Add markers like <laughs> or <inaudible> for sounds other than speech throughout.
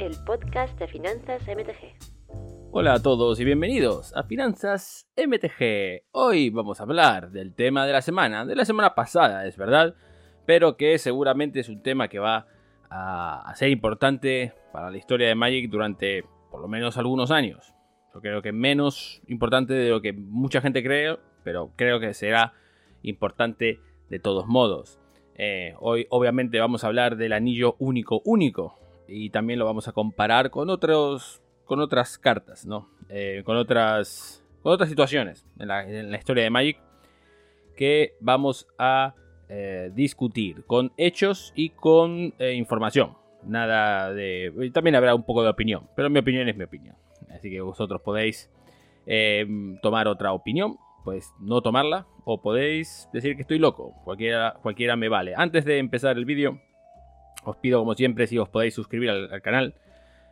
el podcast de Finanzas MTG. Hola a todos y bienvenidos a Finanzas MTG. Hoy vamos a hablar del tema de la semana, de la semana pasada, es verdad, pero que seguramente es un tema que va a, ser importante para la historia de Magic durante por lo menos algunos años. Yo creo que menos importante de lo que mucha gente cree, pero creo que será importante de todos modos. Eh, hoy obviamente vamos a hablar del anillo único único y también lo vamos a comparar con otros con otras cartas, ¿no? Eh, con otras con otras situaciones en la, historia de Magic que vamos a eh, discutir con hechos y con información. Nada de también habrá un poco de opinión, pero mi opinión es mi opinión, así que vosotros podéis tomar otra opinión pues no tomarla o podéis decir que estoy loco, cualquiera, cualquiera me vale. Antes de empezar el vídeo, os pido como siempre si os podéis suscribir al, canal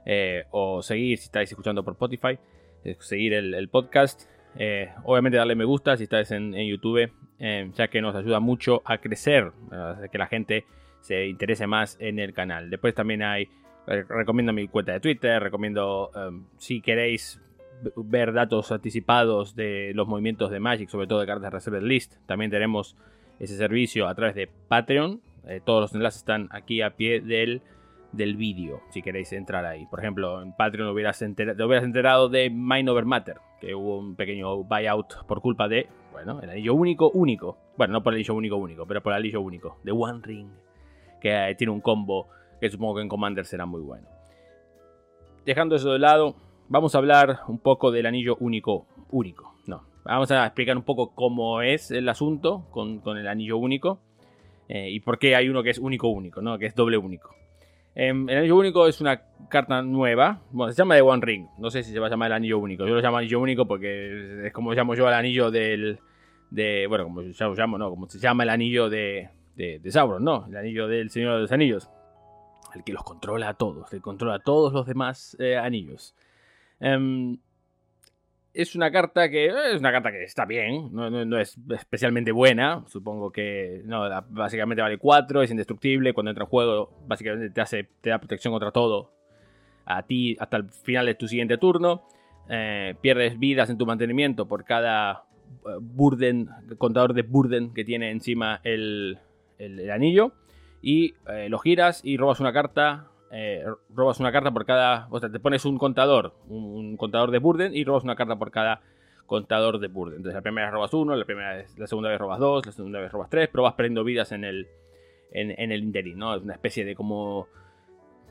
eh, o seguir si estáis escuchando por Spotify, eh, seguir el, podcast, eh, obviamente darle me gusta si estáis en, YouTube, ya que nos ayuda mucho a crecer, que la gente se interese más en el canal. Después también hay, recomiendo mi cuenta de Twitter, recomiendo si queréis ver datos anticipados de los movimientos de Magic, sobre todo de cartas Reserved List. También tenemos ese servicio a través de Patreon. Eh, todos los enlaces están aquí a pie del, del vídeo, si queréis entrar ahí. Por ejemplo, en Patreon hubieras te hubieras enterado de Mind Over Matter, que hubo un pequeño buyout por culpa de, bueno, el anillo único, único. Bueno, no por el anillo único, único, pero por el anillo único, de One Ring, que eh, tiene un combo que supongo que en Commander será muy bueno. Dejando eso de lado, vamos a hablar un poco del anillo único. Único, no. Vamos a explicar un poco cómo es el asunto con, el anillo único. Eh, y por qué hay uno que es único único, ¿no? Que es doble único. Em, el anillo único es una carta nueva. Bueno, se llama de One Ring. No sé si se va a llamar el anillo único. Yo lo llamo anillo único porque es como llamo yo el anillo del. De, bueno, como ya lo llamo, ¿no? Como se llama el anillo de, de, Sauron, ¿no? El anillo del Señor de los Anillos. El que los controla a todos. El que controla a todos los demás eh, anillos. Em, es una carta que es una carta que está bien, no, es especialmente buena. Supongo que no, básicamente vale 4, es indestructible. Cuando entra en juego, básicamente te hace, te da protección contra todo a ti hasta el final de tu siguiente turno. Eh, pierdes vidas en tu mantenimiento por cada eh, burden, contador de burden que tiene encima el, anillo. Y eh, lo giras y robas una carta eh, robas una carta por cada. O sea, te pones un contador, un, contador de Burden y robas una carta por cada contador de Burden. Entonces, la primera vez robas uno, la, primera la segunda vez robas dos, la segunda vez robas tres, pero perdiendo vidas en el, en, el interín, ¿no? Es una especie de como.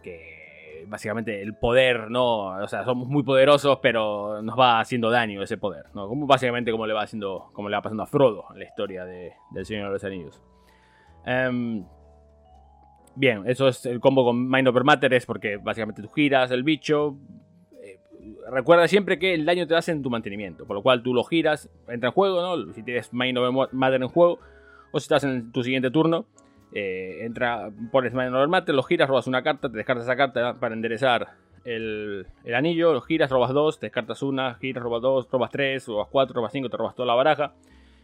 que. básicamente el poder, ¿no? O sea, somos muy poderosos, pero nos va haciendo daño ese poder, ¿no? Como básicamente como le va haciendo. como le va pasando a Frodo en la historia de, del Señor de los Anillos. Um, Bien, eso es el combo con Mind Over Matter, es porque básicamente tú giras el bicho. Eh, recuerda siempre que el daño te hace en tu mantenimiento, por lo cual tú lo giras, entra en juego, ¿no? Si tienes Mind Over Matter en juego, o si estás en tu siguiente turno, eh, entra, pones Mind Over Matter, lo giras, robas una carta, te descartas esa carta para enderezar el, el, anillo, lo giras, robas dos, te descartas una, giras, robas dos, robas tres, robas cuatro, robas cinco, te robas toda la baraja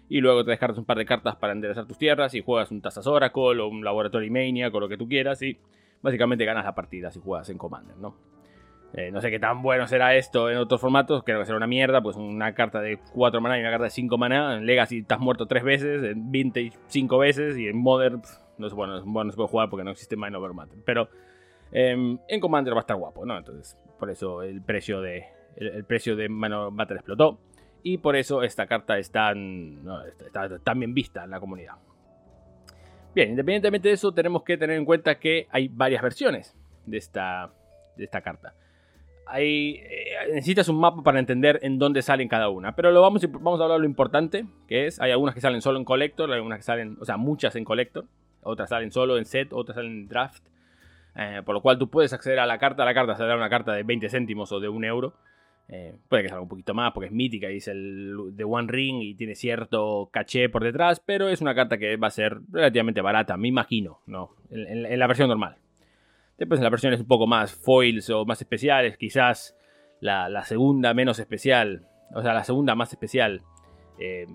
y luego te descartas un par de cartas para enderezar tus tierras y juegas un Tazas Oracle o un Laboratory Maniac o lo que tú quieras y básicamente ganas la partida si juegas en Commander, ¿no? Eh, no sé qué tan bueno será esto en otros formatos, creo que será una mierda, pues una carta de 4 maná y una carta de 5 maná, en Legacy estás muerto 3 veces, en Vintage 5 veces y en Modern no es bueno, bueno, no se puede jugar porque no existe Mind Over Matter, pero em, en Commander va a estar guapo, ¿no? Entonces, por eso el precio de el, precio de Over Matter explotó y por eso esta carta es tan, está, bien vista en la comunidad. Bien, independientemente de eso, tenemos que tener en cuenta que hay varias versiones de esta, de esta carta. Hay, eh, necesitas un mapa para entender en dónde salen cada una. Pero lo vamos, vamos a hablar de lo importante, que es, hay algunas que salen solo en Collector, hay algunas que salen, o sea, muchas en Collector, otras salen solo en set, otras salen en Draft. Eh, por lo cual tú puedes acceder a la carta, la carta será una carta de 20 céntimos o de un euro. Eh, puede que salga un poquito más porque es mítica y es el de One Ring y tiene cierto caché por detrás, pero es una carta que va a ser relativamente barata, me imagino, ¿no? En, la versión normal. Después en las versiones un poco más foils o más especiales, quizás la, segunda menos especial, o sea, la segunda más especial eh,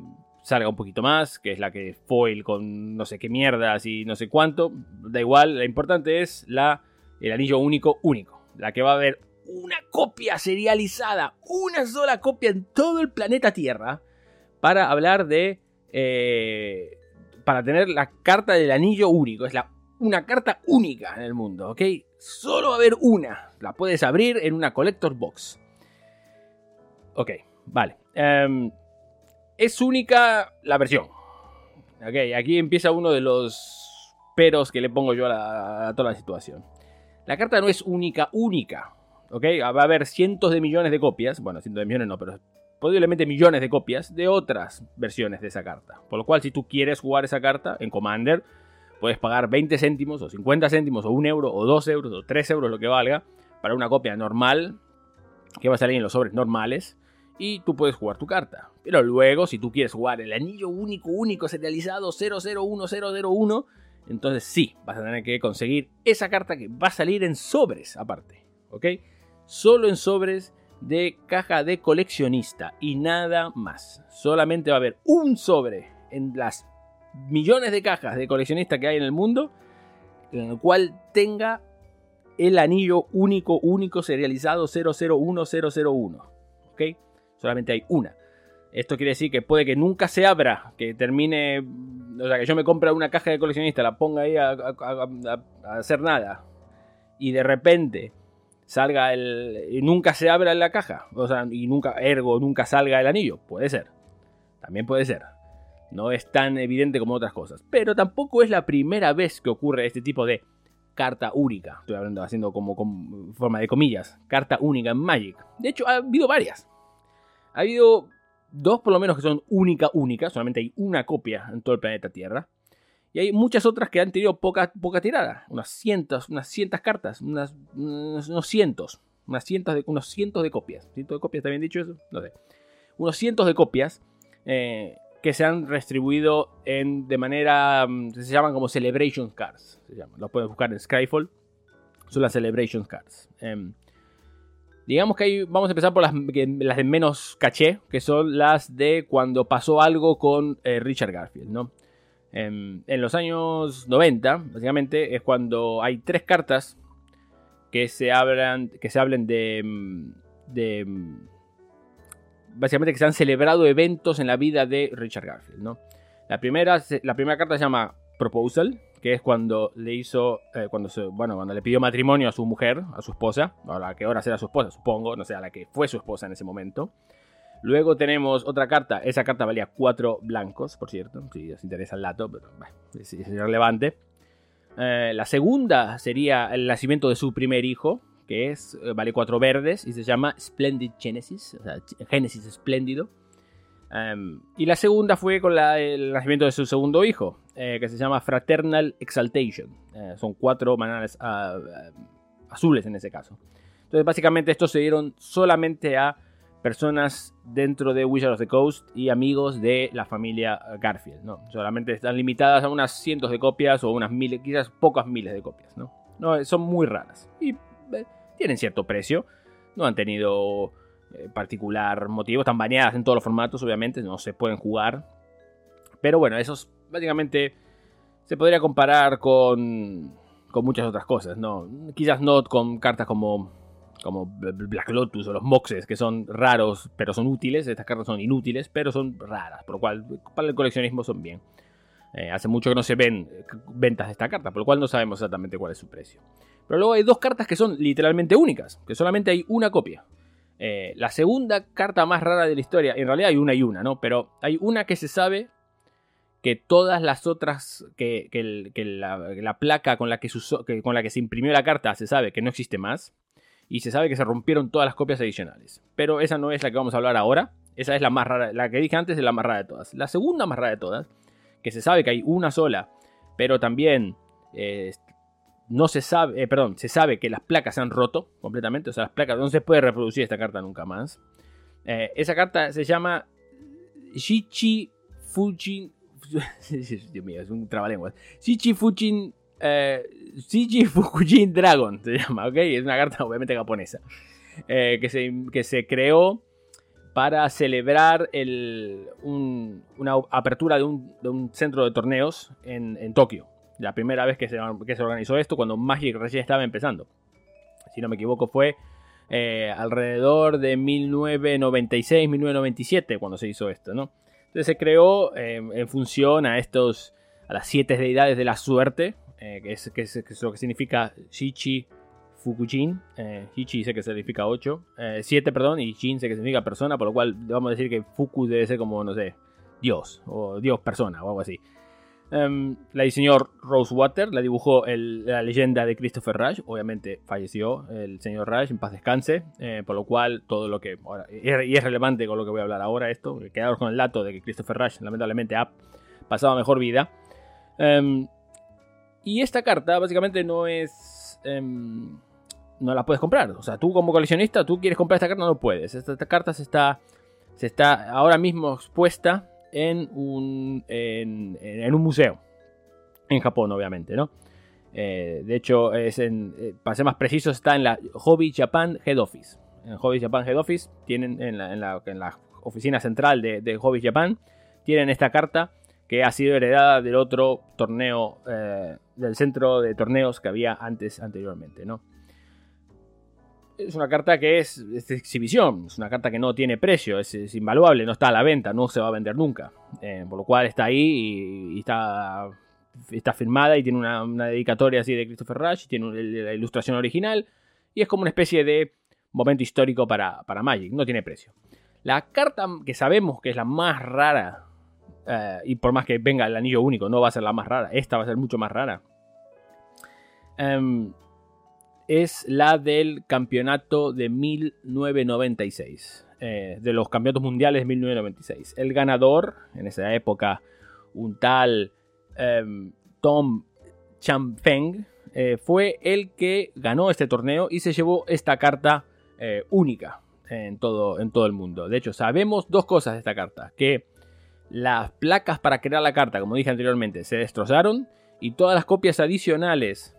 salga un poquito más, que es la que foil con no sé qué mierdas y no sé cuánto. Da igual, lo importante es la, el anillo único único la que va a haber una copia serializada, una sola copia en todo el planeta Tierra, para hablar de... Eh, para tener la carta del anillo único. Es la, una carta única en el mundo, ¿ok? Solo va a haber una. La puedes abrir en una collector box. Ok, vale. Em, es única la versión. Ok, aquí empieza uno de los peros que le pongo yo a, a toda la situación. La carta no es única, única. ¿Ok? Va a haber cientos de millones de copias, bueno, cientos de millones no, pero posiblemente millones de copias de otras versiones de esa carta. Por lo cual, si tú quieres jugar esa carta en Commander, puedes pagar 20 céntimos, o 50 céntimos, o 1 euro, o 2 euros, o 3 euros, lo que valga, para una copia normal, que va a salir en los sobres normales, y tú puedes jugar tu carta. Pero luego, si tú quieres jugar el anillo único, único, serializado 001001, entonces sí, vas a tener que conseguir esa carta que va a salir en sobres aparte, ¿ok? Solo en sobres de caja de coleccionista y nada más. Solamente va a haber un sobre en las millones de cajas de coleccionista que hay en el mundo en el cual tenga el anillo único, único serializado 001001. ¿Ok? Solamente hay una. Esto quiere decir que puede que nunca se abra, que termine. O sea, que yo me compre una caja de coleccionista, la ponga ahí a hacer nada. Y de repente salga el. y nunca se abra la caja. O sea, y nunca, ergo, nunca salga el anillo. Puede ser. También puede ser. No es tan evidente como otras cosas. Pero tampoco es la primera vez que ocurre este tipo de carta única. Estoy hablando haciendo como forma de comillas. Carta única en Magic. De hecho, ha habido varias. Ha habido dos por lo menos que son única, única. Solamente hay una copia en todo el planeta Tierra. Y hay muchas otras que han tenido poca, poca tirada. Unas cientos, unas cientas cartas. Unos cientos. Unas cientos de, unos cientos de copias. ¿Cientos de copias? ¿Está bien dicho eso? No sé. Unos cientos de copias eh, que se han restribuido en, de manera... Mm, se llaman como Celebration Cards. Se llaman. Los pueden buscar en Skyfall. Son las Celebration Cards. Em, digamos que ahí vamos a empezar por las, las, de menos caché, que son las de cuando pasó algo con eh, Richard Garfield, ¿no? En, los años 90, básicamente, es cuando hay tres cartas que se hablan, que se hablen de, mm, de mm, básicamente que se han celebrado eventos en la vida de Richard Garfield, ¿no? La primera, la primera carta se llama Proposal, que es cuando le hizo, eh, cuando se, bueno, cuando le pidió matrimonio a su mujer, a su esposa, a la que ahora será su esposa, supongo, no sé, a la que fue su esposa en ese momento. Luego tenemos otra carta. Esa carta valía 4 blancos, por cierto. Si os interesa el dato, pero bueno, es, irrelevante. Eh, la segunda sería el nacimiento de su primer hijo, que es eh, vale 4 verdes y se llama Splendid Genesis, o sea, Génesis espléndido. Em, y la segunda fue con el nacimiento de su segundo hijo, eh, que se llama Fraternal Exaltation. son cuatro bananas ah, azules en ese caso. Entonces, básicamente, estos se dieron solamente a personas dentro de Wizard of the Coast y amigos de la familia Garfield, ¿no? Solamente están limitadas a unas cientos de copias o unas miles, quizás pocas miles de copias, ¿no? no son muy raras y eh, tienen cierto precio, no han tenido eh, particular motivo, están baneadas en todos los formatos, obviamente, no se pueden jugar, pero bueno, esos básicamente se podría comparar con, con muchas otras cosas, ¿no? Quizás no con cartas como como Black Lotus o los Moxes, que son raros pero son útiles. Estas cartas son inútiles, pero son raras, por lo cual para el coleccionismo son bien. Eh, hace mucho que no se ven eh, ventas de esta carta, por lo cual no sabemos exactamente cuál es su precio. Pero luego hay dos cartas que son literalmente únicas, que solamente hay una copia. Eh, la segunda carta más rara de la historia, en realidad hay una y una, ¿no? Pero hay una que se sabe que todas las otras, que, la, placa con la que, con la que se imprimió la carta se sabe que no existe más y se sabe que se rompieron todas las copias adicionales. Pero esa no es la que vamos a hablar ahora. Esa es la más rara, la que dije antes es la más rara de todas. La segunda más rara de todas, que se sabe que hay una sola, pero también eh, no se sabe, eh, perdón, se sabe que las placas se han roto completamente, o sea, las placas no se puede reproducir esta carta nunca más. Eh, esa carta se llama Shichi Fujin <laughs> Dios mío, es un trabalenguas. Shichi Fujin eh, Shiji <laughs> Dragon se llama, ¿ok? Es una carta obviamente japonesa. Eh, que, se, que, se, creó para celebrar una apertura de un, centro de torneos en, Tokio. La primera vez que se, organizó esto, cuando Magic recién estaba empezando. si no me equivoco, fue eh, alrededor de 1996-1997 cuando se hizo esto, ¿no? Entonces se creó eh, en función a estos, a las siete deidades de la suerte, que, es, que, es, lo que significa Shichi Fukujin. Shichi sé que significa 8, 7, perdón, y Jin sé que significa persona, por lo cual vamos a decir que Fuku debe ser como, no sé, Dios, o Dios persona, o algo así. Um, la diseñó Rosewater, la dibujó la leyenda de Christopher Rush. Obviamente falleció el señor Rush, en paz descanse. Eh, por lo cual, todo lo que. y es relevante con lo que voy a hablar ahora, esto. Quedaros con el dato de que Christopher Rush, lamentablemente, ha pasado mejor vida. Um, y esta carta, básicamente, no es. Um, no la puedes comprar. O sea, tú como coleccionista, tú quieres comprar esta carta, no puedes. Esta, esta carta se está, se está ahora mismo expuesta en un, en, un museo. En Japón, obviamente, ¿no? Eh, de hecho, es en, eh, para ser más preciso, está en la Hobby Japan Head Office. En Hobby Japan Head Office tienen en la, en la, oficina central de, Hobby Japan, tienen esta carta que ha sido heredada del otro torneo, eh, del centro de torneos que había antes, anteriormente, ¿no? es una carta que es, de exhibición, es una carta que no tiene precio, es, invaluable, no está a la venta, no se va a vender nunca. Eh, por lo cual está ahí y, está, está firmada y tiene una, dedicatoria así de Christopher Rush, tiene la ilustración original y es como una especie de momento histórico para, para Magic, no tiene precio. La carta que sabemos que es la más rara, eh, y por más que venga el anillo único, no va a ser la más rara, esta va a ser mucho más rara. Em, es la del campeonato de 1996. Eh, de los campeonatos mundiales de 1996. El ganador, en esa época, un tal em, Tom Champeng, eh, fue el que ganó este torneo y se llevó esta carta eh, única en todo, en todo el mundo. De hecho, sabemos dos cosas de esta carta. Que las placas para crear la carta, como dije anteriormente, se destrozaron y todas las copias adicionales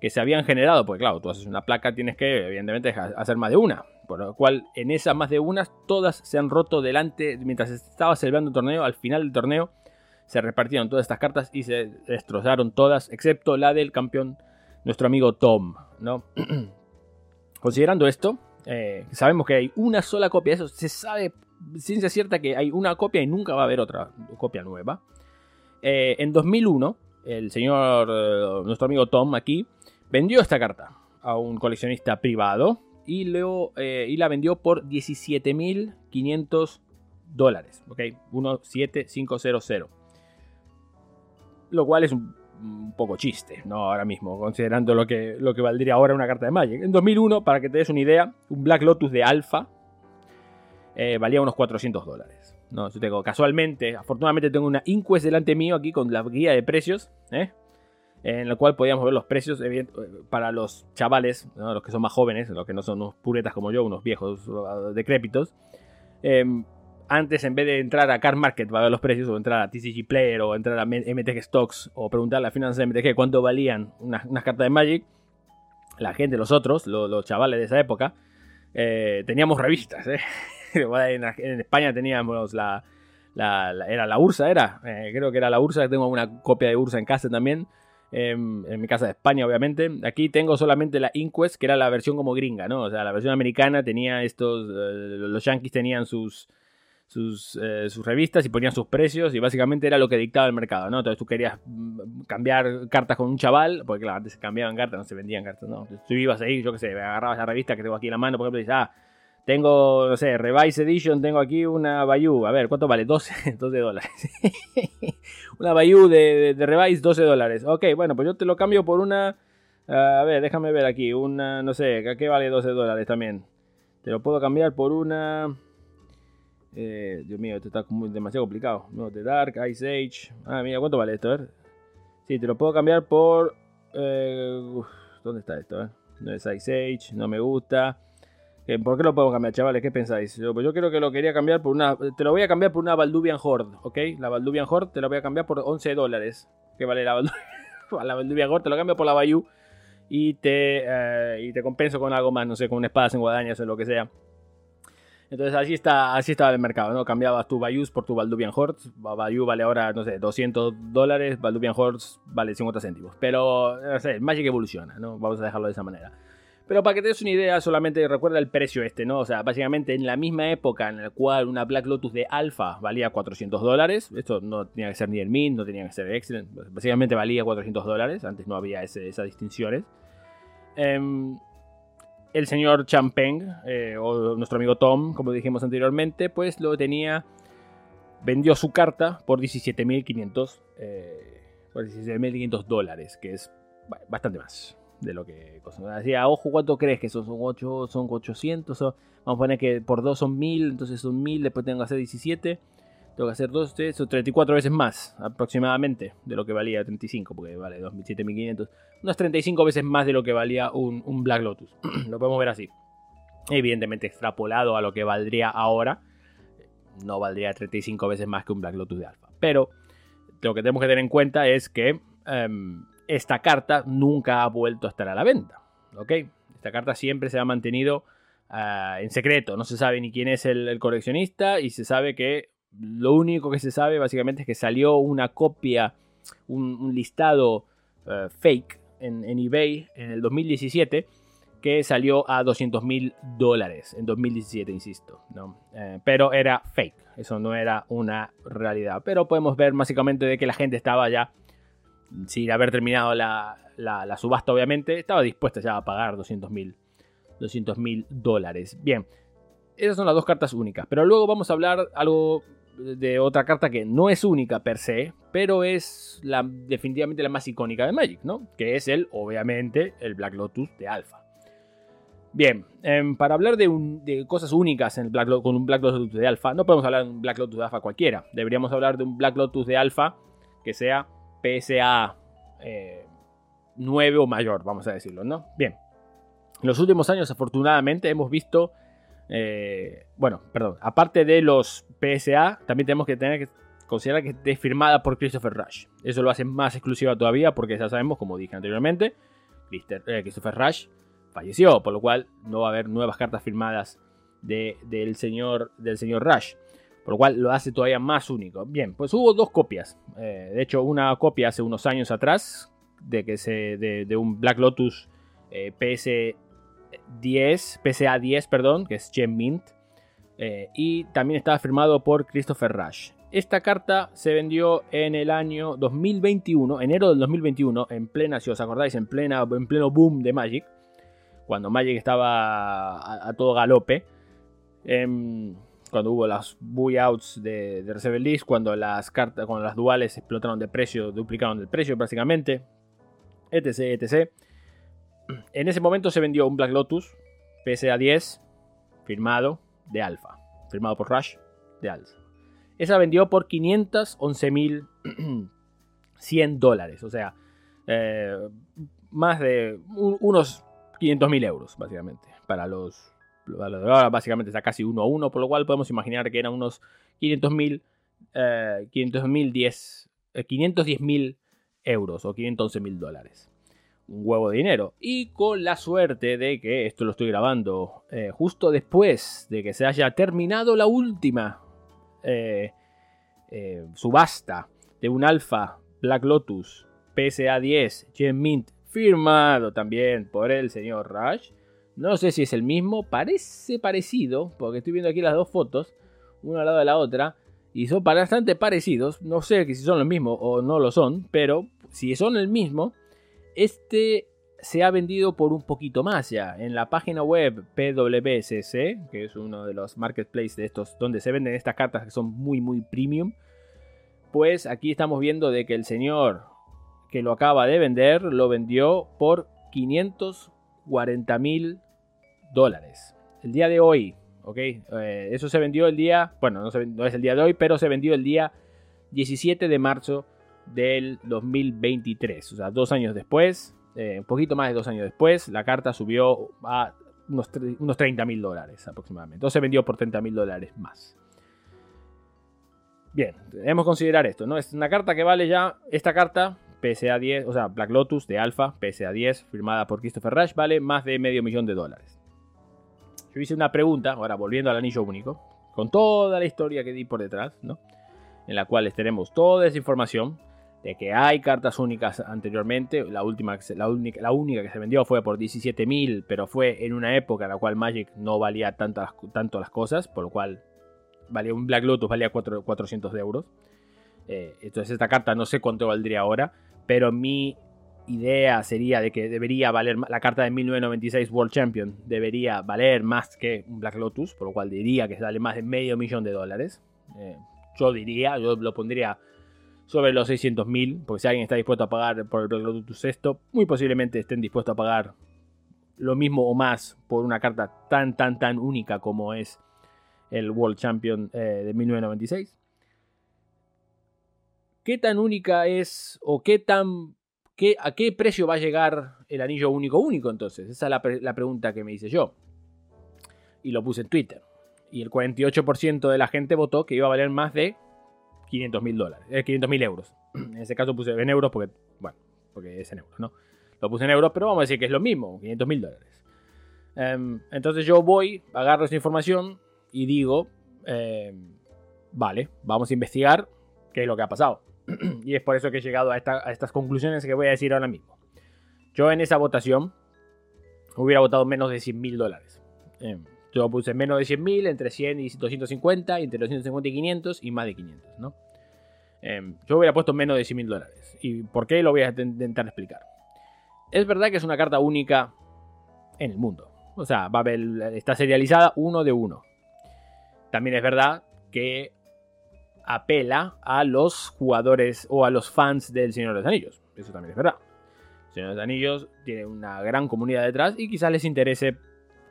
que se habían generado, porque claro, tú haces una placa, tienes que evidentemente hacer más de una, por lo cual en esas más de unas todas se han roto delante, mientras estaba celebrando el torneo, al final del torneo se repartieron todas estas cartas y se destrozaron todas, excepto la del campeón, nuestro amigo Tom, ¿no? <clears throat> Considerando esto, eh, sabemos que hay una sola copia, eso se sabe ciencia cierta que hay una copia y nunca va a haber otra copia nueva. Eh, en 2001, el señor, eh, nuestro amigo Tom aquí, vendió esta carta a un coleccionista privado y, eh, y la vendió por 17.500 dólares. ¿Ok? 17500. Lo cual es un, poco chiste, ¿no? Ahora mismo, considerando lo que, lo que valdría ahora una carta de Magic. En 2001, para que te des una idea, un Black Lotus de Alpha eh, valía unos 400 dólares. No, yo tengo, casualmente, afortunadamente tengo una Inquest delante mío aquí con la guía de precios. ¿eh? en el cual podíamos ver los precios para los chavales, los que son más jóvenes, los que no son unos puretas como yo, unos viejos uh, decrépitos. Em, antes, en vez de entrar a Car Market para ver los precios, o entrar a TCG Player, o entrar a MTG Stocks, o preguntarle a finanzas de MTG cuánto valían unas, cartas de Magic, la gente, los otros, los, chavales de esa época, eh, teníamos revistas. ¿eh? <laughs> <laughs> en, España teníamos la, Era la Ursa, era. Eh, creo que era la Ursa, tengo una copia de Ursa en casa también en, mi casa de España, obviamente. Aquí tengo solamente la Inquest, que era la versión como gringa, ¿no? O sea, la versión americana tenía estos. Eh, los yankees tenían sus. Sus, eh, sus, revistas y ponían sus precios y básicamente era lo que dictaba el mercado, ¿no? Entonces tú querías mm, cambiar cartas con un chaval, porque claro, antes se cambiaban cartas, no se vendían cartas, ¿no? Entonces, tú ibas ahí, yo qué sé, agarrabas la revista que tengo aquí en la mano, por ejemplo, y dices, ah, tengo, no sé, Revise Edition, tengo aquí una Bayou. A ver, ¿cuánto vale? 12, 12 <laughs> dólares. <laughs> una Bayou de, de, Revise, 12 dólares. Ok, bueno, pues yo te lo cambio por una... A ver, déjame ver aquí. Una, no sé, ¿qué vale 12 dólares también? Te lo puedo cambiar por una... Eh, Dios mío, esto está demasiado complicado. No, de Dark, Ice Age. Ah, mira, ¿cuánto vale esto? A ver. Sí, te lo puedo cambiar por... Eh, ¿Dónde está esto? No es Ice Age, no me gusta. ¿Por qué lo podemos cambiar, chavales? ¿Qué pensáis? Yo, pues yo creo que lo quería cambiar por una. Te lo voy a cambiar por una Valdubian Horde, ¿ok? La Valdubian Horde te la voy a cambiar por 11 dólares. ¿Qué vale la Valdubian? <laughs> la Valdubian Horde te lo cambio por la Bayou. Y te, eh, y te compenso con algo más, no sé, con una espada en guadañas o lo que sea. Entonces así está así estaba el mercado, ¿no? Cambiabas tu Bayou por tu Valdubian Horde. Bayou vale ahora, no sé, 200 dólares. Valdubian Horde vale 50 céntimos. Pero, no sé, Magic evoluciona, ¿no? Vamos a dejarlo de esa manera. Pero para que te des una idea, solamente recuerda el precio este, ¿no? O sea, básicamente en la misma época en la cual una Black Lotus de Alpha valía 400 dólares, esto no tenía que ser ni el Mint, no tenía que ser el Excellent, básicamente valía 400 dólares, antes no había esas distinciones. Em, el señor Champeng, eh, o nuestro amigo Tom, como dijimos anteriormente, pues lo tenía, vendió su carta por 17.500 eh, por 17.500 dólares, que es bastante más de lo que decía, ojo, ¿cuánto crees que son? Son 8, son 800, vamos a poner que por 2 son 1000, entonces son 1000, después tengo que hacer 17, tengo que hacer 2, son 34 veces más aproximadamente de lo que valía 35, porque vale 7500, unas 35 veces más de lo que valía un, un Black Lotus, <clears throat> lo podemos ver así. Evidentemente extrapolado a lo que valdría ahora, no valdría 35 veces más que un Black Lotus de Alpha, pero lo que tenemos que tener en cuenta es que... Um, esta carta nunca ha vuelto a estar a la venta. ¿Ok? Esta carta siempre se ha mantenido ah, en secreto. No se sabe ni quién es el, coleccionista y se sabe que lo único que se sabe básicamente es que salió una copia, un, listado ah, fake en, eBay en el 2017 que salió a 200 mil dólares en 2017, insisto. ¿no? Eh, pero era fake, eso no era una realidad. Pero podemos ver básicamente de que la gente estaba ya sin haber terminado la, subasta, obviamente, estaba dispuesta ya a pagar 200 mil 200 dólares. Bien, esas son las dos cartas únicas. Pero luego vamos a hablar algo de otra carta que no es única per se, pero es la, definitivamente la más icónica de Magic, ¿no? Que es el, obviamente, el Black Lotus de Alpha. Bien, em, para hablar de, cosas únicas en el Black, con un Black Lotus de Alpha, no podemos hablar de un Black Lotus de Alpha cualquiera. Deberíamos hablar de un Black Lotus de Alpha que sea PSA 9 eh, o mayor, vamos a decirlo, ¿no? Bien. En los últimos años, afortunadamente, hemos visto. Eh, bueno, perdón. Aparte de los PSA, también tenemos que tener que considerar que esté firmada por Christopher Rush. Eso lo hace más exclusiva todavía porque ya sabemos, como dije anteriormente, eh, Christopher Rush falleció, por lo cual no va a haber nuevas cartas firmadas del, señor, del señor Rush por lo cual lo hace todavía más único. Bien, pues hubo dos copias. Eh, de hecho, una copia hace unos años atrás de, que se, de, un Black Lotus eh, PS10, PSA 10, perdón, que es Gem Mint. Eh, y también estaba firmado por Christopher Rush. Esta carta se vendió en el año 2021, enero del 2021, en plena, si os acordáis, en, plena, en pleno boom de Magic, cuando Magic estaba a, todo galope. Cuando hubo las buyouts de, de List, cuando las cartas, cuando las duales explotaron de precio, duplicaron el precio prácticamente, etc, etc. En ese momento se vendió un Black Lotus PSA 10 firmado de Alpha, firmado por Rush de Alpha. Esa vendió por 511.100 <clears throat> dólares, o sea, eh, más de unos 500.000 euros, básicamente, para los básicamente está casi 1 a 1, por lo cual podemos imaginar que eran unos 500.000, eh, 510 eh, euros o 511 mil dólares. Un huevo de dinero. Y con la suerte de que esto lo estoy grabando eh, justo después de que se haya terminado la última eh, subasta de un Alpha Black Lotus PSA 10 Gem Mint firmado también por el señor Rush no sé si es el mismo, parece parecido, porque estoy viendo aquí las dos fotos, una al lado de la otra, y son bastante parecidos. No sé si son los mismos o no lo son, pero si son el mismo, este se ha vendido por un poquito más ya. En la página web PWSC, que es uno de los marketplaces de estos, donde se venden estas cartas que son muy, muy premium, pues aquí estamos viendo de que el señor que lo acaba de vender lo vendió por 540 mil dólares. El día de hoy, ¿ok? Eh, eso se vendió el día, bueno, no, es el día de hoy, pero se vendió el día 17 de marzo del 2023. O sea, dos años después, eh, un poquito más de dos años después, la carta subió a unos, unos 30 mil dólares aproximadamente. Entonces se vendió por 30 mil dólares más. Bien, debemos considerar esto, ¿no? Es una carta que vale ya, esta carta, PSA 10, o sea, Black Lotus de Alpha, PSA 10, firmada por Christopher Rush, vale más de medio millón de dólares. Yo hice una pregunta, ahora volviendo al anillo único, con toda la historia que di por detrás, ¿no? En la cual tenemos toda esa información. de que hay cartas únicas anteriormente. La, última, la, única, la única que se vendió fue por 17.000, pero fue en una época en la cual Magic no valía tanto las, cosas, por lo cual valía un Black Lotus valía 400 euros. Eh, entonces esta carta no sé cuánto valdría ahora, pero mi idea sería de que debería valer la carta de 1996 World Champion debería valer más que un Black Lotus, por lo cual diría que sale más de medio millón de dólares. Eh, yo diría, yo lo pondría sobre los 600.000, porque si alguien está dispuesto a pagar por el Black Lotus esto, muy posiblemente estén dispuestos a pagar lo mismo o más por una carta tan, tan, tan única como es el World Champion eh, de 1996. ¿Qué tan única es o qué tan... ¿A qué precio va a llegar el anillo único único entonces? Esa es la, pregunta que me hice yo. Y lo puse en Twitter. Y el 48% de la gente votó que iba a valer más de 500 mil dólares, eh, 500 mil euros. <clears throat> En ese caso puse en euros porque, bueno, porque es en euros, ¿no? Lo puse en euros, pero vamos a decir que es lo mismo, 500 mil dólares. Em, entonces yo voy, agarro esa información y digo, em, vale, vamos a investigar qué es lo que ha pasado. <clears throat> y es por eso que he llegado a, estas conclusiones que voy a decir ahora mismo. Yo en esa votación hubiera votado menos de 100 mil dólares. Em, yo puse menos de 100.000, entre 100 y 250, entre 250 y 500 y más de 500, ¿no? Em, yo hubiera puesto menos de 100.000 dólares. ¿Y por qué lo voy a intentar explicar? Es verdad que es una carta única en el mundo. O sea, va a haber, está serializada uno de uno. También es verdad que apela a los jugadores o a los fans del Señor de los Anillos. Eso también es verdad. El Señor de los Anillos tiene una gran comunidad detrás y quizás les interese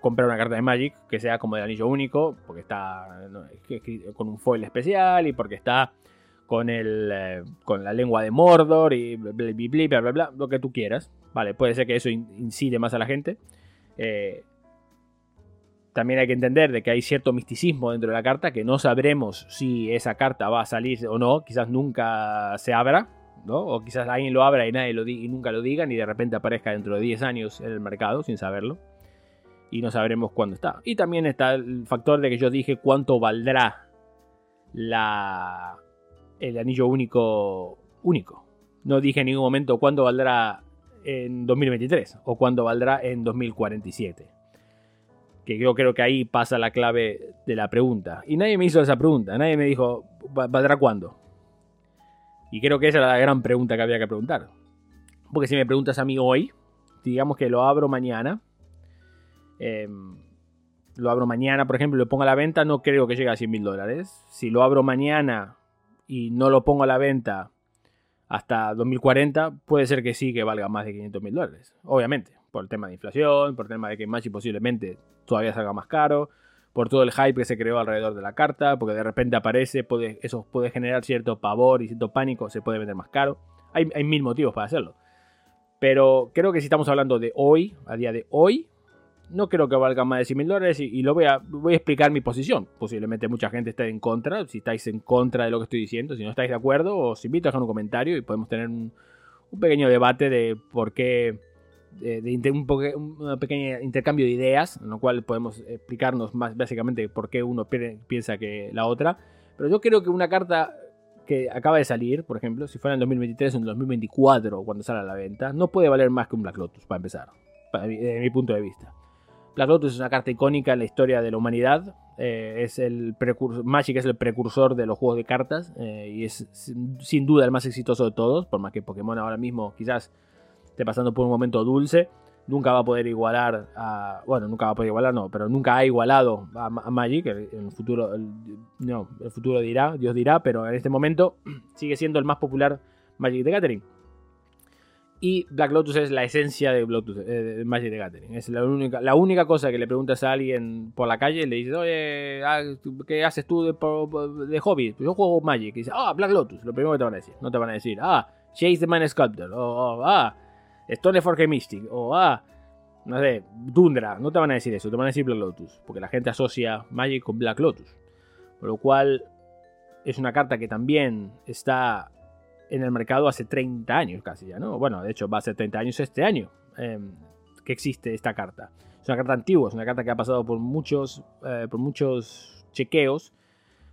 comprar una carta de Magic que sea como de anillo único, porque está con un foil especial y porque está con el eh, con la lengua de Mordor y bla bla, bla, bla, lo que tú quieras. Vale, puede ser que eso incide más a la gente. Eh, también hay que entender de que hay cierto misticismo dentro de la carta que no sabremos si esa carta va a salir o no. Quizás nunca se abra, ¿no? O quizás alguien lo abra y nadie lo y nunca lo diga, y de repente aparezca dentro de 10 años en el mercado sin saberlo y no sabremos cuándo está. Y también está el factor de que yo dije cuánto valdrá la, el anillo único único. No dije en ningún momento cuánto valdrá en 2023 o cuándo valdrá en 2047. Que yo creo que ahí pasa la clave de la pregunta. Y nadie me hizo esa pregunta, nadie me dijo, ¿valdrá cuándo? Y creo que esa era la gran pregunta que había que preguntar. Porque si me preguntas a mí hoy, digamos que lo abro mañana, Em, lo abro mañana, por ejemplo, lo pongo a la venta, no creo que llegue a 100 mil dólares. Si lo abro mañana y no lo pongo a la venta hasta 2040, puede ser que sí que valga más de 500 mil dólares. Obviamente, por el tema de inflación, por el tema de que Magic posiblemente todavía salga más caro, por todo el hype que se creó alrededor de la carta, porque de repente aparece, eso puede generar cierto pavor y cierto pánico, se puede vender más caro. Hay, hay mil motivos para hacerlo. Pero creo que si estamos hablando de hoy, a día de hoy, no creo que valga más de 100 mil dólares y, lo voy a, voy a explicar mi posición. Posiblemente mucha gente esté en contra. Si estáis en contra de lo que estoy diciendo, si no estáis de acuerdo, os invito a dejar un comentario y podemos tener un, pequeño debate de por qué, de, un, pequeño intercambio de ideas, en lo cual podemos explicarnos más básicamente por qué uno piensa que la otra. Pero yo creo que una carta que acaba de salir, por ejemplo, si fuera en 2023 o en 2024 cuando sale a la venta, no puede valer más que un Black Lotus, para empezar, desde mi punto de vista. Black Lotus es una carta icónica en la historia de la humanidad. Eh, es el Magic es el precursor de los juegos de cartas eh, y es sin duda el más exitoso de todos, por más que Pokémon ahora mismo quizás esté pasando por un momento dulce, nunca va a poder igualar a, bueno, nunca va a poder igualar, no, pero nunca ha igualado a, Magic, en el futuro, no, el futuro dirá, Dios dirá, pero en este momento <clears throat> sigue siendo el más popular Magic de Gathering. Y Black Lotus es la esencia de, Lotus, eh, Magic the Gathering. Es la única, la única cosa que le preguntas a alguien por la calle, le dices, oye, ah, ¿qué haces tú de, de hobby? Pues yo juego Magic. Y dice, ah, Black Lotus. Lo primero que te van a decir. No te van a decir, ah, Chase the Man Sculptor. O, ah, Stoneforge Mystic. O, ah, no sé, Tundra. No te van a decir eso. Te van a decir Black Lotus. Porque la gente asocia Magic con Black Lotus. Por lo cual es una carta que también está en el mercado hace 30 años casi ya, ¿no? Bueno, de hecho va a ser 30 años este año em, que existe esta carta. Es una carta antigua, es una carta que ha pasado por muchos, eh, por muchos chequeos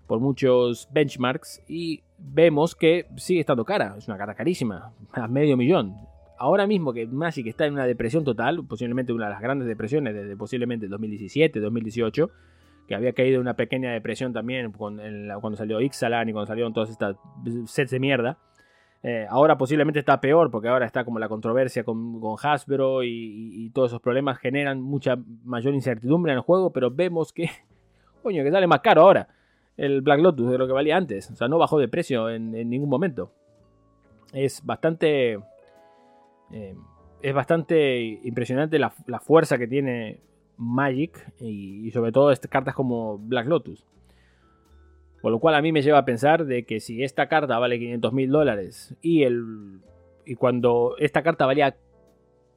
por muchos benchmarks y vemos que sigue estando cara. Es una carta carísima, a medio millón. Ahora mismo que Magic está en una depresión total, posiblemente una de las grandes depresiones desde posiblemente 2017, 2018, que había caído en una pequeña depresión también cuando salió Ixalan y cuando salieron todas estas sets de mierda. Eh, ahora posiblemente está peor porque ahora está como la controversia con, Hasbro y, todos esos problemas generan mucha mayor incertidumbre en el juego, pero vemos que, <laughs> coño, que sale más caro ahora el Black Lotus de lo que valía antes. O sea, no bajó de precio en, ningún momento. Es bastante... Eh, es bastante impresionante la, fuerza que tiene Magic y, sobre todo estas cartas como Black Lotus. Por lo cual a mí me lleva a pensar de que si esta carta vale 500 mil dólares y, el, y cuando esta carta valía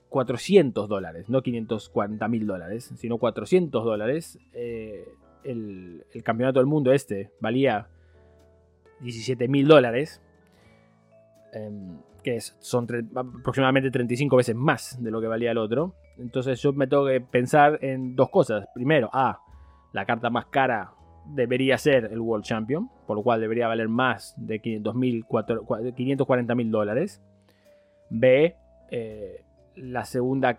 400 dólares, no 540 mil dólares, sino 400 dólares, eh, el, campeonato del mundo este valía 17 mil dólares, em, que son aproximadamente 35 veces más de lo que valía el otro. Entonces yo me tengo que pensar en dos cosas. Primero, A, la carta más cara debería ser el World Champion, por lo cual debería valer más de 540 mil dólares. B, eh, la segunda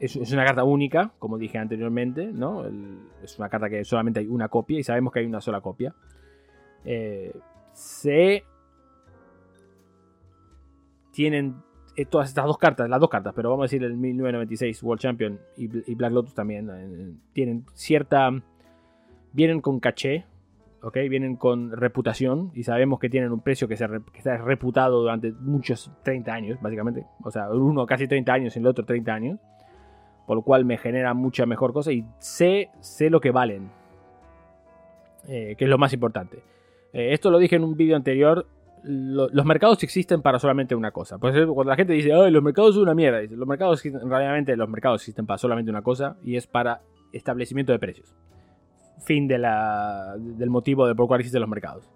es, una carta única, como dije anteriormente, ¿no? es una carta que solamente hay una copia y sabemos que hay una sola copia. Eh, C, tienen eh, todas estas dos cartas, las dos cartas, pero vamos a decir el 1996 World Champion y, Black Lotus también, tienen cierta vienen con caché, ¿ok? Vienen con reputación y sabemos que tienen un precio que, se está reputado durante muchos 30 años, básicamente. O sea, uno casi 30 años y el otro 30 años. Por lo cual me genera mucha mejor cosa y sé, sé lo que valen. Eh, que es lo más importante. Eh, esto lo dije en un vídeo anterior. Los mercados existen para solamente una cosa. Por eso cuando la gente dice, Ay, los mercados son una mierda. los mercados realmente los mercados existen para solamente una cosa y es para establecimiento de precios fin del motivo de por cuál existen los mercados.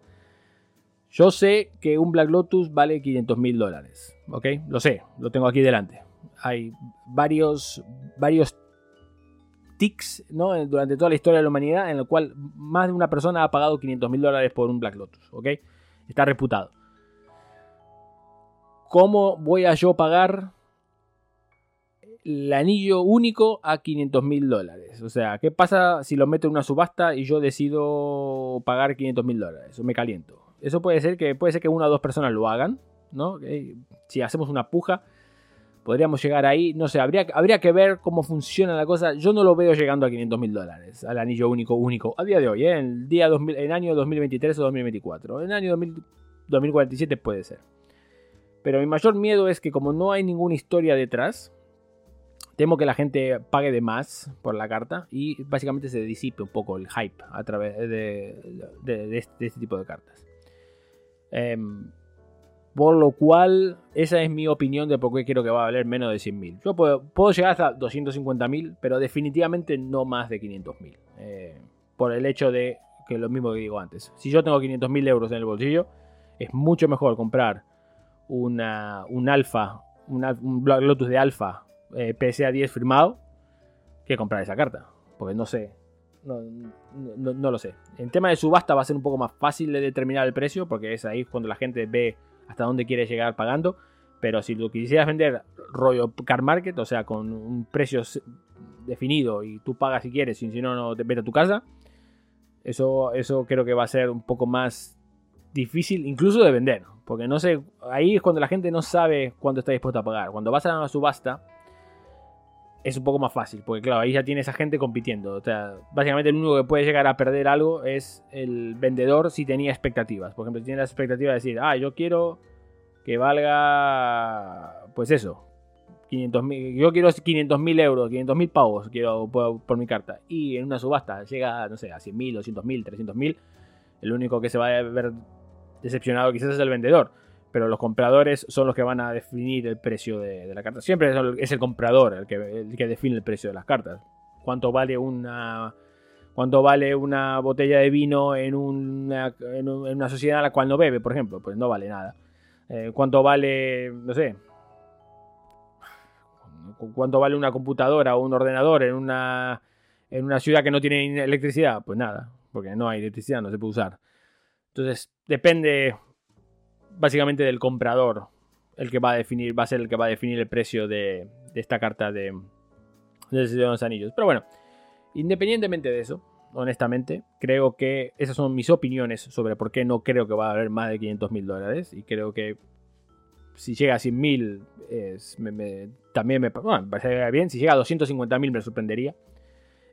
Yo sé que un Black Lotus vale 500 mil dólares, ¿ok? Lo sé, lo tengo aquí delante. Hay varios, varios tics durante toda la historia de la humanidad en el cual más de una persona ha pagado 500 mil dólares por un Black Lotus, ¿ok? Está reputado. ¿Cómo voy a yo pagar el anillo único a 500 mil dólares. O sea, ¿qué pasa si lo meto en una subasta y yo decido pagar 500 mil dólares? O me caliento. Eso puede ser que puede ser que una o dos personas lo hagan, ¿no? Si hacemos una puja, podríamos llegar ahí. No sé, habría, habría que ver cómo funciona la cosa. Yo no lo veo llegando a 500 mil dólares, al anillo único, único, a día de hoy, ¿eh? en el día 2000, en año 2023 o 2024. En año 2047 puede ser. Pero mi mayor miedo es que como no hay ninguna historia detrás, Temo que la gente pague de más por la carta y básicamente se disipe un poco el hype a través de, este, tipo de cartas. Em, por lo cual, esa es mi opinión de por qué quiero que va a valer menos de 100.000. Yo puedo, llegar hasta 250.000, pero definitivamente no más de 500.000. Eh, por el hecho de que lo mismo que digo antes. Si yo tengo 500.000 euros en el bolsillo, es mucho mejor comprar una, un alfa, un Lotus de alfa eh, PSA 10 firmado que comprar esa carta. Porque no sé. No, lo sé. En tema de subasta va a ser un poco más fácil de determinar el precio. Porque es ahí cuando la gente ve hasta dónde quiere llegar pagando. Pero si lo quisieras vender rollo car market, o sea, con un precio definido y tú pagas si quieres, y si no, no te vete a tu casa. Eso, eso creo que va a ser un poco más difícil incluso de vender. Porque no sé, ahí es cuando la gente no sabe cuánto está dispuesta a pagar. Cuando vas a una subasta, es un poco más fácil, porque claro, ahí ya tiene esa gente compitiendo. O sea, básicamente el único que puede llegar a perder algo es el vendedor si tenía expectativas. Por ejemplo, si tiene la expectativa de decir, ah, yo quiero que valga, pues eso, 500 yo quiero 500 mil euros, 500 mil pavos quiero por, mi carta. Y en una subasta llega, no sé, a 100 mil, 200 mil, 300 mil. El único que se va a ver decepcionado quizás es el vendedor pero los compradores son los que van a definir el precio de, la carta. Siempre es el comprador el que, define el precio de las cartas. ¿Cuánto vale una, cuánto vale una botella de vino en una, en una sociedad a la cual no bebe, por ejemplo? Pues no vale nada. Eh, ¿Cuánto vale, no sé, cuánto vale una computadora o un ordenador en una, en una ciudad que no tiene electricidad? Pues nada, porque no hay electricidad, no se puede usar. Entonces, depende básicamente del comprador el que va a definir, va a ser el que va a definir el precio de, esta carta de, de los Anillos. Pero bueno, independientemente de eso, honestamente, creo que esas son mis opiniones sobre por qué no creo que va a haber más de 500 mil dólares. Y creo que si llega a 100 mil, también me, parecería bien. Si llega a 250 mil, me sorprendería.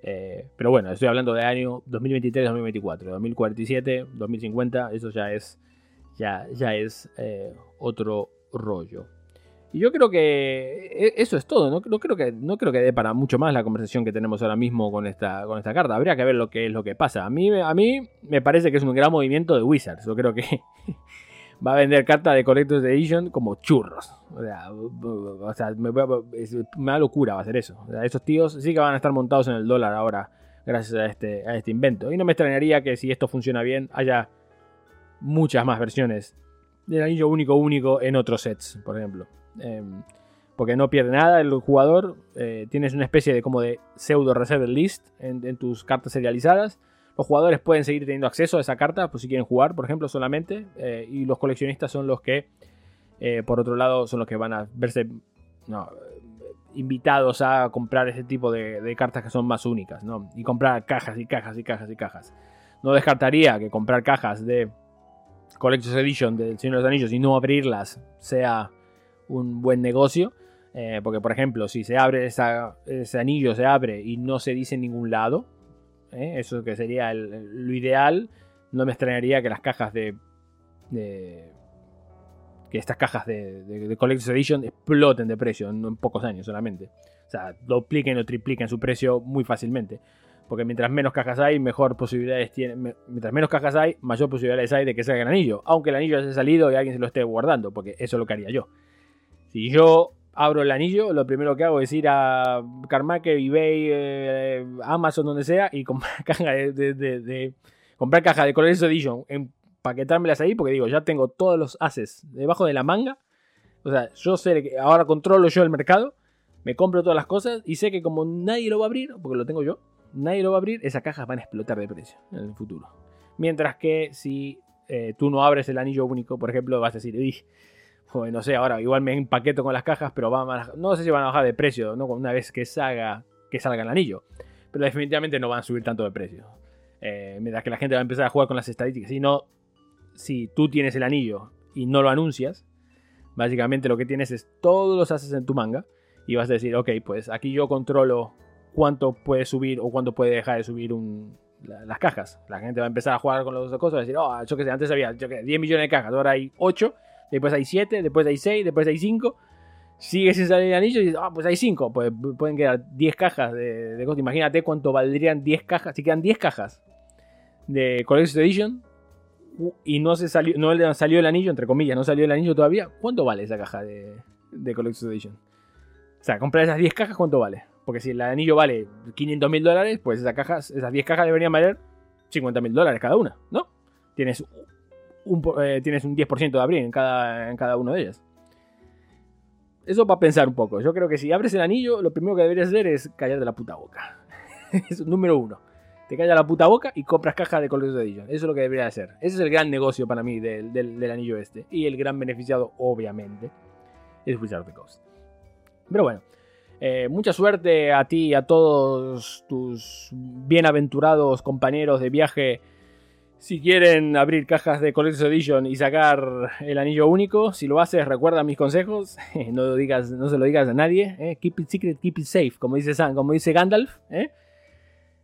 Eh, pero bueno, estoy hablando de año 2023-2024, 2047, 2050, eso ya es, ya, ya es eh, otro rollo. Y yo creo que e, eso es todo. No, creo que no creo que dé para mucho más la conversación que tenemos ahora mismo con esta, con esta carta. Habría que ver lo que es lo que pasa. A mí, a mí me parece que es un gran movimiento de Wizards. Yo creo que <laughs> va a vender cartas de Collector's Edition como churros. O sea, me, da locura va a ser eso. esos tíos sí que van a estar montados en el dólar ahora gracias a este, a este invento. Y no me extrañaría que si esto funciona bien haya muchas más versiones del anillo único único en otros sets, por ejemplo. Em, porque no pierde nada el jugador. Eh, tienes una especie de como de pseudo reserve list en, tus cartas serializadas. Los jugadores pueden seguir teniendo acceso a esa carta, pues si quieren jugar, por ejemplo, solamente. Eh, y los coleccionistas son los que, eh, por otro lado, son los que van a verse invitados a comprar ese tipo de, cartas que son más únicas, ¿no? Y comprar cajas y cajas y cajas y cajas. No descartaría que comprar cajas de Collector's Edition del Señor de los Anillos y no abrirlas sea un buen negocio. Eh, porque, por ejemplo, si se abre ese anillo, se abre y no se dice en ningún lado, eh, eso que sería lo ideal, no me extrañaría que las cajas de. que estas cajas de, de, Collector's Edition exploten de precio en, pocos años solamente. O sea, dupliquen o tripliquen su precio muy fácilmente. Porque mientras menos cajas hay, mejor posibilidades tiene. Mientras menos cajas hay, mayor posibilidades hay de que salga el anillo. Aunque el anillo haya salido y alguien se lo esté guardando, porque eso es lo que haría yo. Si yo abro el anillo, lo primero que hago es ir a Carmacker, eBay, eh, Amazon, donde sea, y comprar <laughs> caja de, comprar caja de Colores Edition, empaquetármelas ahí, porque digo, ya tengo todos los haces debajo de la manga. O sea, yo sé que ahora controlo yo el mercado, me compro todas las cosas y sé que como nadie lo va a abrir, porque lo tengo yo, nadie lo va a abrir, esas cajas van a explotar de precio en el futuro. Mientras que si eh, tú no abres el anillo único, por ejemplo, vas a decir, no sé, ahora igual me empaqueto con las cajas, pero van no sé si van a bajar de precio, ¿no? Una vez que salga, que salga el anillo. Pero definitivamente no van a subir tanto de precio. Eh, mientras que la gente va a empezar a jugar con las estadísticas. Si no, si tú tienes el anillo y no lo anuncias, básicamente lo que tienes es todos los haces en tu manga. Y vas a decir, ok, pues aquí yo controlo cuánto puede subir o cuánto puede dejar de subir las cajas. La gente va a empezar a jugar con las dos cosas, va a decir, oh, yo que sé, antes había 10 millones de cajas, ahora hay 8, después hay 7, después hay 6, después hay 5. Sigue sin salir el anillo y dices, ah, pues hay 5, pues pueden quedar 10 cajas de, de Imagínate cuánto valdrían 10 cajas, si quedan 10 cajas de Collector's Edition y no se salió, no salió el anillo, entre comillas, no salió el anillo todavía, ¿cuánto vale esa caja de, de Collector's Edition? O sea, comprar esas 10 cajas, ¿cuánto vale? Porque si el anillo vale 500 mil dólares, pues esas, cajas, esas 10 cajas deberían valer 50 mil dólares cada una, ¿no? Tienes eh, tienes un 10% de abrir en cada, en cada una de ellas. Eso para pensar un poco. Yo creo que si abres el anillo, lo primero que deberías hacer es callarte la puta boca. <laughs> es número uno. Te callas la puta boca y compras cajas de Colors Edition. Eso es lo que deberías hacer. Ese es el gran negocio para mí del, del, anillo este. Y el gran beneficiado, obviamente, es Wizard of the Coast. Pero bueno, eh, mucha suerte a ti y a todos tus bienaventurados compañeros de viaje. Si quieren abrir cajas de Collector's Edition y sacar el anillo único, si lo haces, recuerda mis consejos. <laughs> no, digas, no se lo digas a nadie. Eh. Keep it secret, keep it safe, como dice, como dice Gandalf. ¿eh?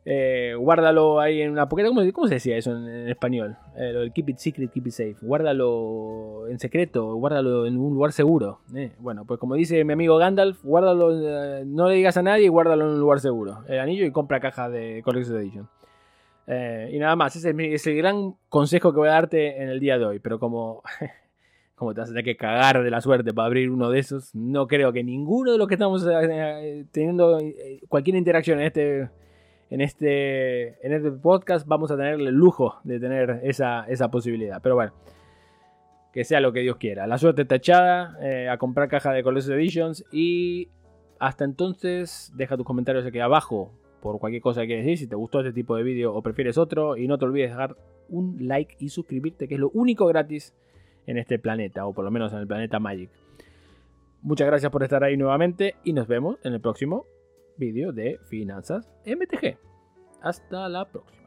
Eh, guárdalo ahí en una poqueta. ¿Cómo, se decía eso en, español? Eh, lo keep it secret, keep it safe. Guárdalo en secreto, guárdalo en un lugar seguro. Eh. Bueno, pues como dice mi amigo Gandalf, guárdalo, no le digas a nadie y guárdalo en un lugar seguro. El anillo y compra caja de Collector's Edition. Y nada más, ese es, el gran consejo que voy a darte en el día de hoy. Pero como, <laughs> como te vas a tener que cagar de la suerte para abrir uno de esos, no creo que ninguno de los que estamos teniendo cualquier interacción en este en este, en este podcast vamos a tener el lujo de tener esa, posibilidad. Pero bueno, que sea lo que Dios quiera. La suerte está echada, eh, a comprar caja de Colossus Editions y hasta entonces deja tus comentarios aquí abajo por cualquier cosa que quieras decir, si te gustó este tipo de vídeo o prefieres otro y no te olvides dejar un like y suscribirte, que es lo único gratis en este planeta, o por lo menos en el planeta Magic. Muchas gracias por estar ahí nuevamente y nos vemos en el próximo vídeo de Finanzas MTG. Hasta la próxima.